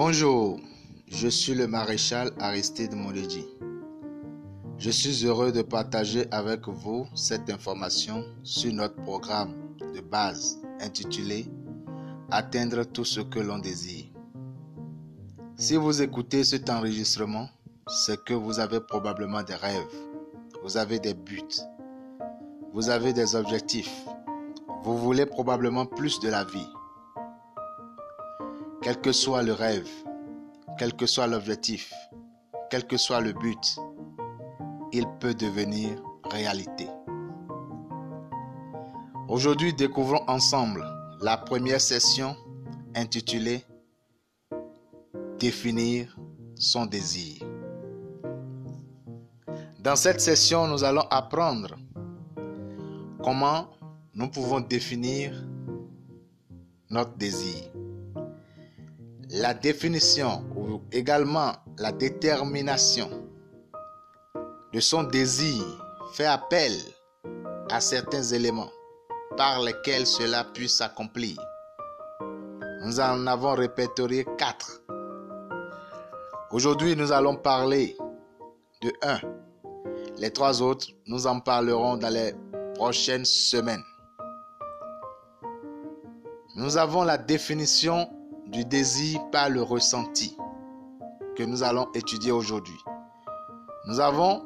Bonjour, je suis le maréchal Aristide Moledji. Je suis heureux de partager avec vous cette information sur notre programme de base intitulé Atteindre tout ce que l'on désire. Si vous écoutez cet enregistrement, c'est que vous avez probablement des rêves, vous avez des buts, vous avez des objectifs, vous voulez probablement plus de la vie. Quel que soit le rêve, quel que soit l'objectif, quel que soit le but, il peut devenir réalité. Aujourd'hui, découvrons ensemble la première session intitulée Définir son désir. Dans cette session, nous allons apprendre comment nous pouvons définir notre désir. La définition ou également la détermination de son désir fait appel à certains éléments par lesquels cela puisse s'accomplir. Nous en avons répertorié quatre. Aujourd'hui, nous allons parler de un. Les trois autres, nous en parlerons dans les prochaines semaines. Nous avons la définition du désir par le ressenti que nous allons étudier aujourd'hui. Nous avons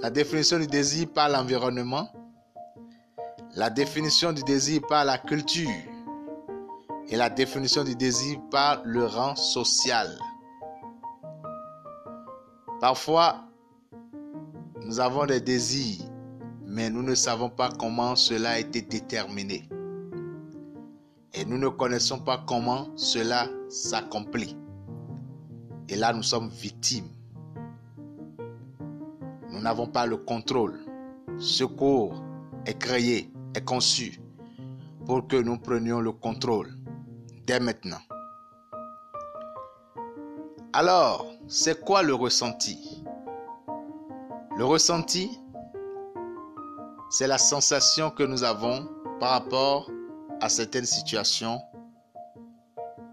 la définition du désir par l'environnement, la définition du désir par la culture et la définition du désir par le rang social. Parfois, nous avons des désirs, mais nous ne savons pas comment cela a été déterminé. Et nous ne connaissons pas comment cela s'accomplit. Et là, nous sommes victimes. Nous n'avons pas le contrôle. Ce cours est créé, est conçu pour que nous prenions le contrôle dès maintenant. Alors, c'est quoi le ressenti? Le ressenti, c'est la sensation que nous avons par rapport à certaines situations,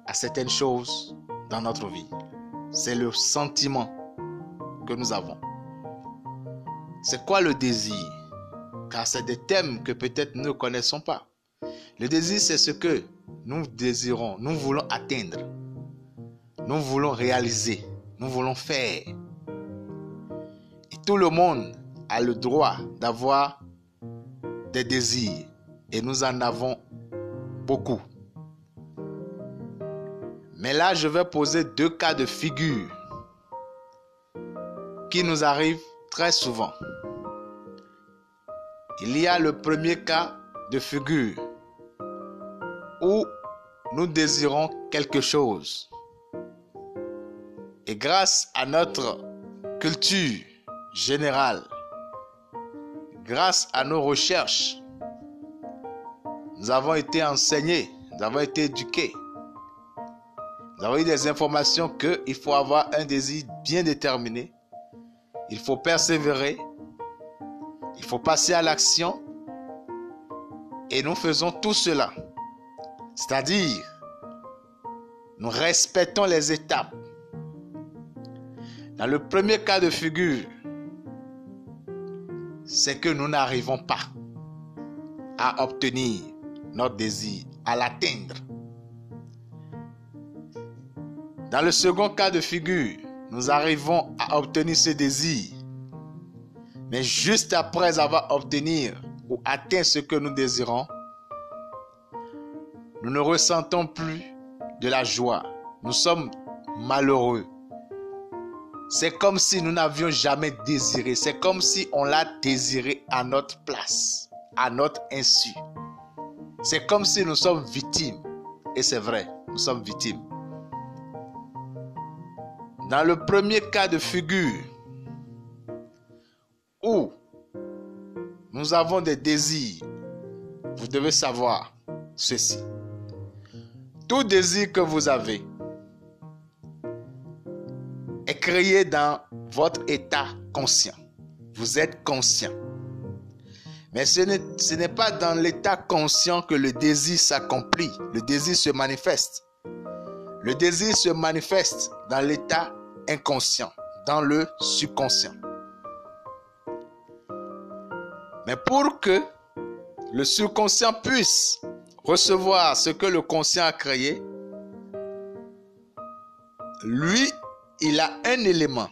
à certaines choses dans notre vie. C'est le sentiment que nous avons. C'est quoi le désir? Car c'est des thèmes que peut-être nous ne connaissons pas. Le désir, c'est ce que nous désirons, nous voulons atteindre, nous voulons réaliser, nous voulons faire. Et tout le monde a le droit d'avoir des désirs. Et nous en avons beaucoup. Mais là, je vais poser deux cas de figure qui nous arrivent très souvent. Il y a le premier cas de figure où nous désirons quelque chose. Et grâce à notre culture générale, grâce à nos recherches, nous avons été enseignés, nous avons été éduqués. Nous avons eu des informations qu'il faut avoir un désir bien déterminé. Il faut persévérer. Il faut passer à l'action. Et nous faisons tout cela. C'est-à-dire, nous respectons les étapes. Dans le premier cas de figure, c'est que nous n'arrivons pas à obtenir notre désir, à l'atteindre. Dans le second cas de figure, nous arrivons à obtenir ce désir. Mais juste après avoir obtenu ou atteint ce que nous désirons, nous ne ressentons plus de la joie. Nous sommes malheureux. C'est comme si nous n'avions jamais désiré. C'est comme si on l'a désiré à notre place, à notre insu. C'est comme si nous sommes victimes. Et c'est vrai, nous sommes victimes. Dans le premier cas de figure, où nous avons des désirs, vous devez savoir ceci. Tout désir que vous avez est créé dans votre état conscient. Vous êtes conscient. Mais ce n'est pas dans l'état conscient que le désir s'accomplit, le désir se manifeste. Le désir se manifeste dans l'état inconscient, dans le subconscient. Mais pour que le subconscient puisse recevoir ce que le conscient a créé, lui, il a un élément.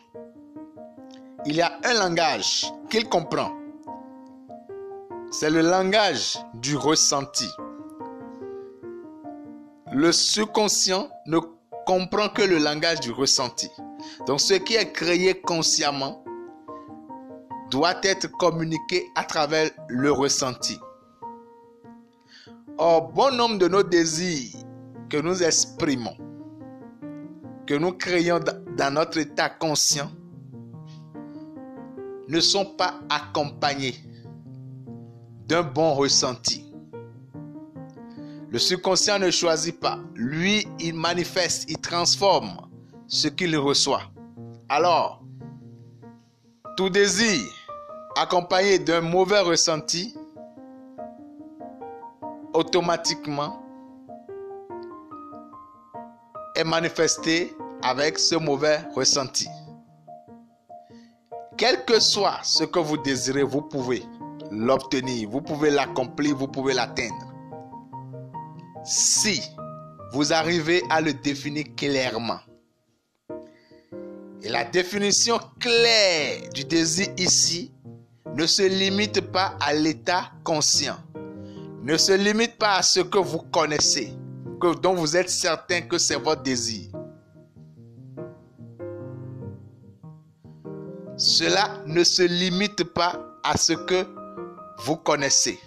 Il a un langage qu'il comprend. C'est le langage du ressenti. Le subconscient ne comprend que le langage du ressenti. Donc ce qui est créé consciemment doit être communiqué à travers le ressenti. Or, bon nombre de nos désirs que nous exprimons, que nous créons dans notre état conscient, ne sont pas accompagnés d'un bon ressenti. Le subconscient ne choisit pas. Lui, il manifeste, il transforme ce qu'il reçoit. Alors, tout désir accompagné d'un mauvais ressenti, automatiquement, est manifesté avec ce mauvais ressenti. Quel que soit ce que vous désirez, vous pouvez l'obtenir, vous pouvez l'accomplir, vous pouvez l'atteindre. Si vous arrivez à le définir clairement. Et la définition claire du désir ici ne se limite pas à l'état conscient. Ne se limite pas à ce que vous connaissez, que, dont vous êtes certain que c'est votre désir. Cela ne se limite pas à ce que vous connaissez.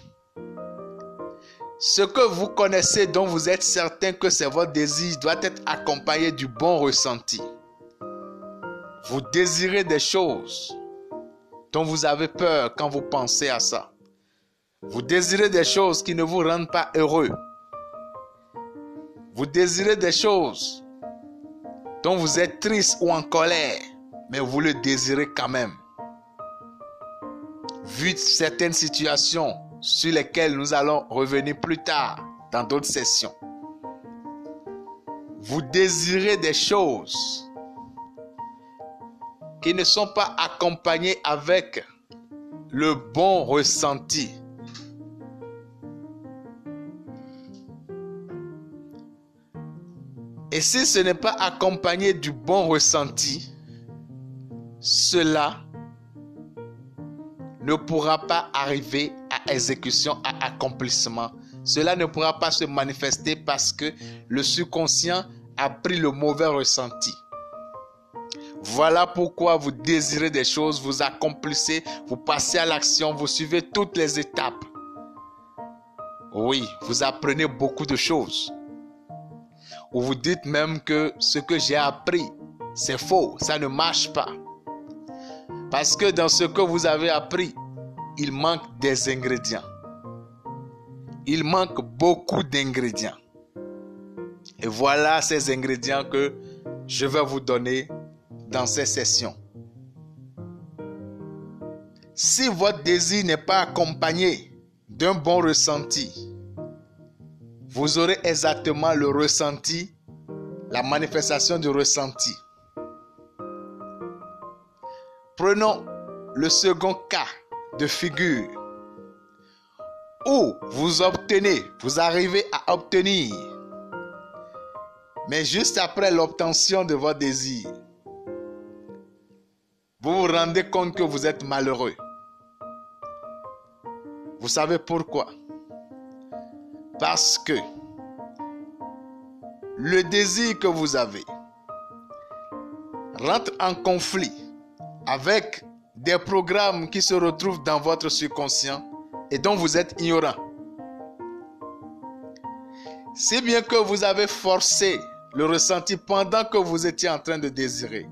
Ce que vous connaissez dont vous êtes certain que c'est votre désir doit être accompagné du bon ressenti. Vous désirez des choses dont vous avez peur quand vous pensez à ça. Vous désirez des choses qui ne vous rendent pas heureux. Vous désirez des choses dont vous êtes triste ou en colère, mais vous le désirez quand même. Vu certaines situations sur lesquelles nous allons revenir plus tard dans d'autres sessions, vous désirez des choses qui ne sont pas accompagnés avec le bon ressenti. Et si ce n'est pas accompagné du bon ressenti, cela ne pourra pas arriver à exécution, à accomplissement. Cela ne pourra pas se manifester parce que le subconscient a pris le mauvais ressenti. Voilà pourquoi vous désirez des choses, vous accomplissez, vous passez à l'action, vous suivez toutes les étapes. Oui, vous apprenez beaucoup de choses. Ou vous dites même que ce que j'ai appris, c'est faux, ça ne marche pas. Parce que dans ce que vous avez appris, il manque des ingrédients. Il manque beaucoup d'ingrédients. Et voilà ces ingrédients que je vais vous donner dans ces sessions. Si votre désir n'est pas accompagné d'un bon ressenti, vous aurez exactement le ressenti, la manifestation du ressenti. Prenons le second cas de figure. Où vous obtenez, vous arrivez à obtenir, mais juste après l'obtention de votre désir, vous vous rendez compte que vous êtes malheureux. Vous savez pourquoi? Parce que le désir que vous avez rentre en conflit avec des programmes qui se retrouvent dans votre subconscient et dont vous êtes ignorant. C'est bien que vous avez forcé le ressenti pendant que vous étiez en train de désirer.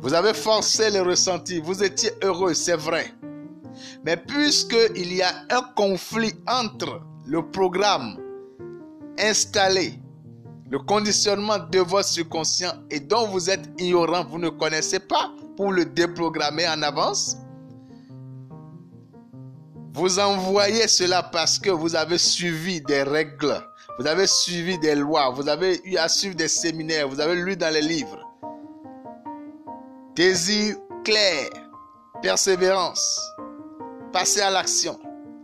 Vous avez forcé le ressenti, vous étiez heureux, c'est vrai. Mais puisqu'il y a un conflit entre le programme installé, le conditionnement de votre subconscient et dont vous êtes ignorant, vous ne connaissez pas pour le déprogrammer en avance, vous envoyez cela parce que vous avez suivi des règles, vous avez suivi des lois, vous avez eu à suivre des séminaires, vous avez lu dans les livres. Désir clair, persévérance, passer à l'action.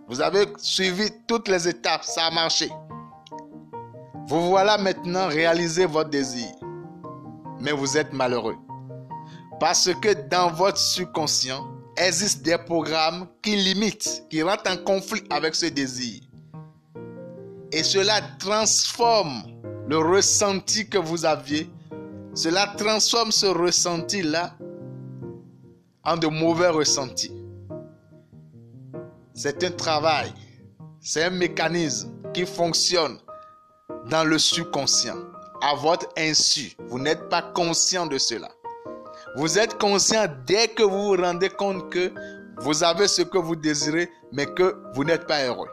Vous avez suivi toutes les étapes, ça a marché. Vous voilà maintenant réaliser votre désir. Mais vous êtes malheureux. Parce que dans votre subconscient existent des programmes qui limitent, qui rentrent en conflit avec ce désir. Et cela transforme le ressenti que vous aviez. Cela transforme ce ressenti-là en de mauvais ressentis. C'est un travail, c'est un mécanisme qui fonctionne dans le subconscient, à votre insu. Vous n'êtes pas conscient de cela. Vous êtes conscient dès que vous vous rendez compte que vous avez ce que vous désirez, mais que vous n'êtes pas heureux.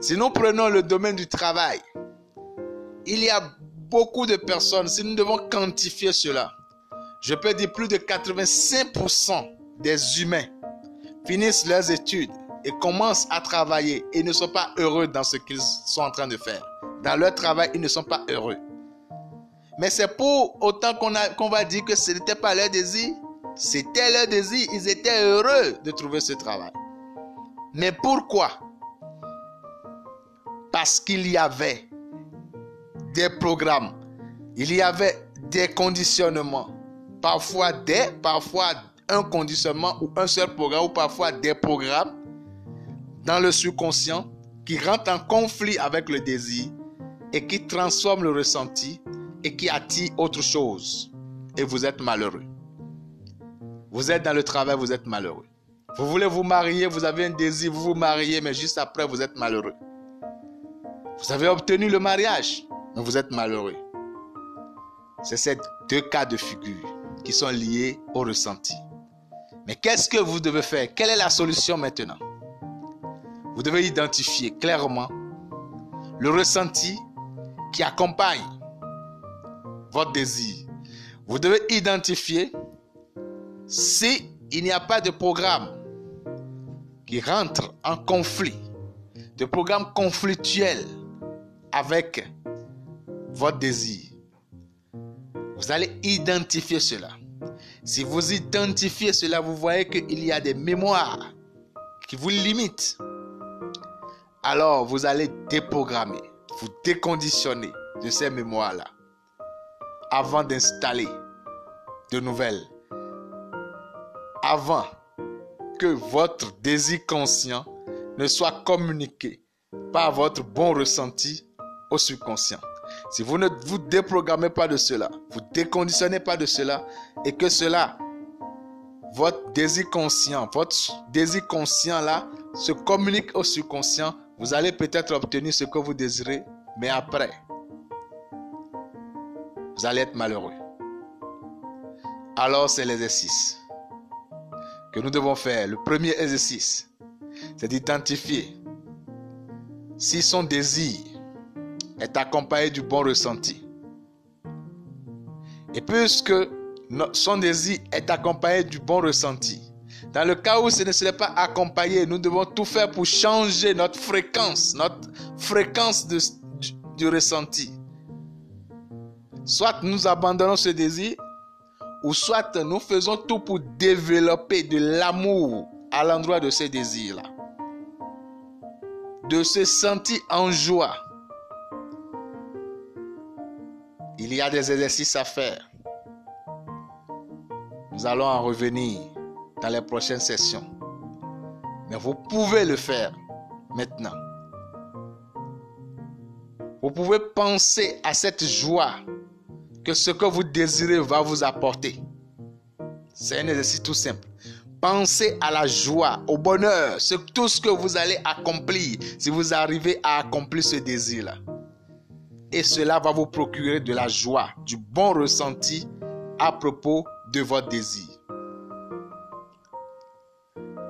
Si nous prenons le domaine du travail, il y a beaucoup de personnes, si nous devons quantifier cela, je peux dire plus de 85% des humains finissent leurs études et commencent à travailler et ne sont pas heureux dans ce qu'ils sont en train de faire. Dans leur travail, ils ne sont pas heureux. Mais c'est pour autant qu'on va dire que ce n'était pas leur désir. C'était leur désir. Ils étaient heureux de trouver ce travail. Mais pourquoi? Parce qu'il y avait des programmes. Il y avait des conditionnements. Parfois des, parfois un conditionnement ou un seul programme ou parfois des programmes dans le subconscient qui rentrent en conflit avec le désir et qui transforment le ressenti et qui attire autre chose. Et vous êtes malheureux. Vous êtes dans le travail, vous êtes malheureux. Vous voulez vous marier, vous avez un désir, vous vous mariez, mais juste après, vous êtes malheureux. Vous avez obtenu le mariage, mais vous êtes malheureux. C'est ces deux cas de figure qui sont liés au ressenti. Mais qu'est-ce que vous devez faire? Quelle est la solution maintenant? Vous devez identifier clairement le ressenti qui accompagne votre désir. Vous devez identifier si il n'y a pas de programme qui rentre en conflit, de programme conflictuel avec votre désir. Vous allez identifier cela. Si vous identifiez cela, vous voyez qu'il y a des mémoires qui vous limitent. Alors, vous allez déprogrammer, vous déconditionner de ces mémoires-là avant d'installer de nouvelles. Avant que votre désir conscient ne soit communiqué par votre bon ressenti au subconscient. Si vous ne vous déprogrammez pas de cela, vous déconditionnez pas de cela, et que cela, votre désir conscient, votre désir conscient là, se communique au subconscient, vous allez peut-être obtenir ce que vous désirez, mais après, vous allez être malheureux. Alors c'est l'exercice que nous devons faire. Le premier exercice, c'est d'identifier si son désir est accompagné du bon ressenti. Et puisque son désir est accompagné du bon ressenti, dans le cas où ce ne serait pas accompagné, nous devons tout faire pour changer notre fréquence, notre fréquence du ressenti. Soit nous abandonnons ce désir, ou soit nous faisons tout pour développer de l'amour à l'endroit de ce désir-là. De se sentir en joie. Il y a des exercices à faire. Nous allons en revenir dans les prochaines sessions. Mais vous pouvez le faire maintenant. Vous pouvez penser à cette joie que ce que vous désirez va vous apporter. C'est un exercice tout simple. Pensez à la joie, au bonheur, c'est tout ce que vous allez accomplir si vous arrivez à accomplir ce désir-là. Et cela va vous procurer de la joie, du bon ressenti à propos de votre désir.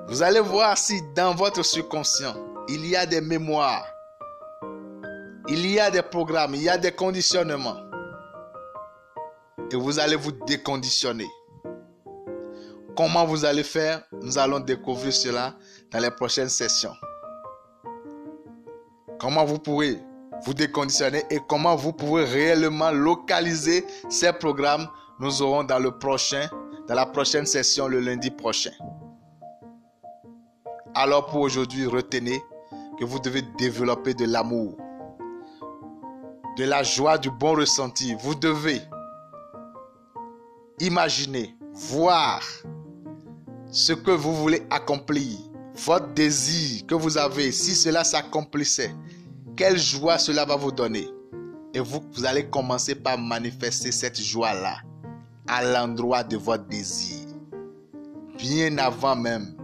Vous allez voir si dans votre subconscient, il y a des mémoires, il y a des programmes, il y a des conditionnements et vous allez vous déconditionner. Comment vous allez faire? Nous allons découvrir cela dans les prochaines sessions. Comment vous pourrez vous déconditionner et comment vous pouvez réellement localiser ces programmes, nous aurons dans le prochain, dans la prochaine session le lundi prochain. Alors pour aujourd'hui, retenez que vous devez développer de l'amour, de la joie, du bon ressenti. Vous devez imaginer, voir ce que vous voulez accomplir, votre désir que vous avez, si cela s'accomplissait, quelle joie cela va vous donner. Et vous, vous allez commencer par manifester cette joie-là à l'endroit de votre désir. Bien avant même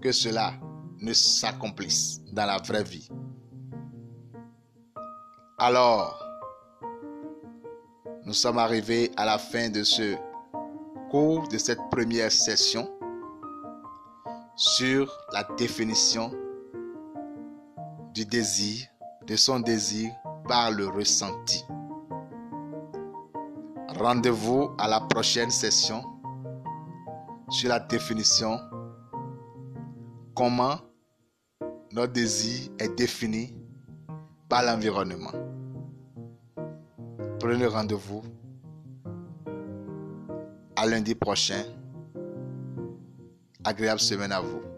que cela ne s'accomplisse dans la vraie vie. Alors, nous sommes arrivés à la fin de ce cours, de cette première session sur la définition du désir, de son désir par le ressenti. Rendez-vous à la prochaine session sur la définition comment notre désir est défini par l'environnement. Prenez rendez-vous à lundi prochain. Agréable semaine à vous.